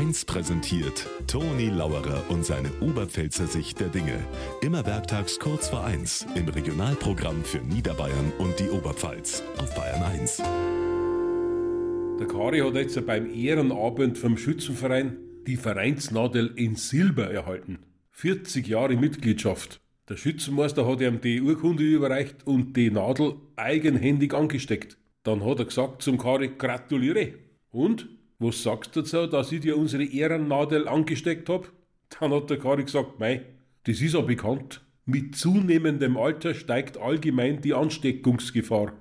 1 präsentiert Toni Lauerer und seine Oberpfälzer Sicht der Dinge. Immer werktags kurz vor 1 im Regionalprogramm für Niederbayern und die Oberpfalz auf Bayern 1. Der Kari hat jetzt beim Ehrenabend vom Schützenverein die Vereinsnadel in Silber erhalten. 40 Jahre Mitgliedschaft. Der Schützenmeister hat ihm die Urkunde überreicht und die Nadel eigenhändig angesteckt. Dann hat er gesagt zum Kari, gratuliere. Und? Was sagst du dazu, dass ich dir unsere Ehrennadel angesteckt hab? Dann hat der Kari gesagt, mei, das ist ja bekannt. Mit zunehmendem Alter steigt allgemein die Ansteckungsgefahr.